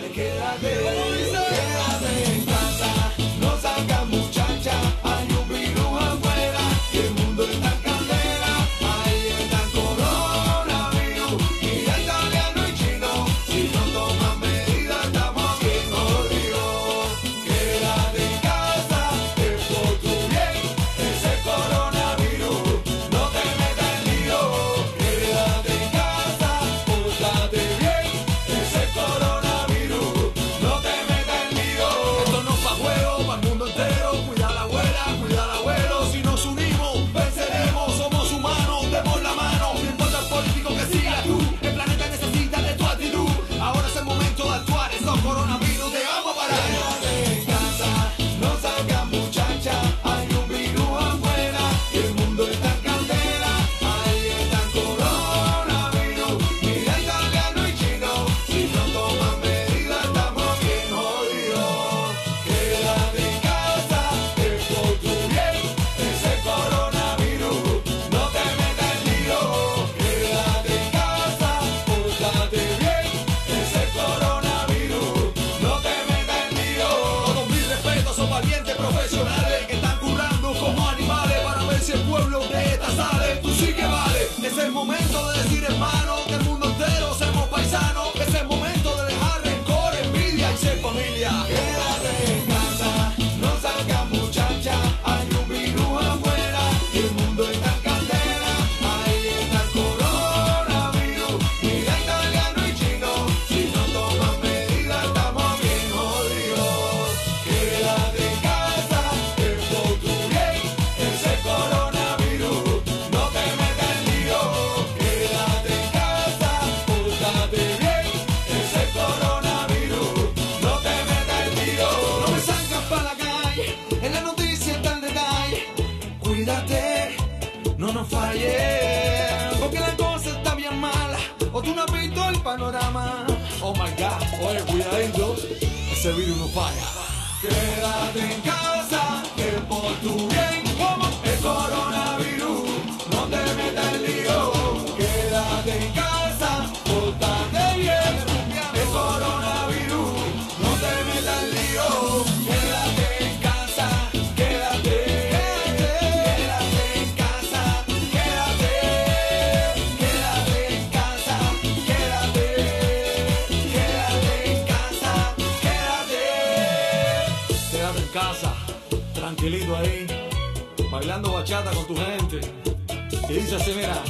dale que la dé. momento de Porque la cosa está bien mala, o tú no has visto el panorama. Oh my god, oye, cuidadito, ese virus no falla. Quédate en casa, que por tu vida. casa, tranquilito ahí, bailando bachata con tu gente. Y dice mira.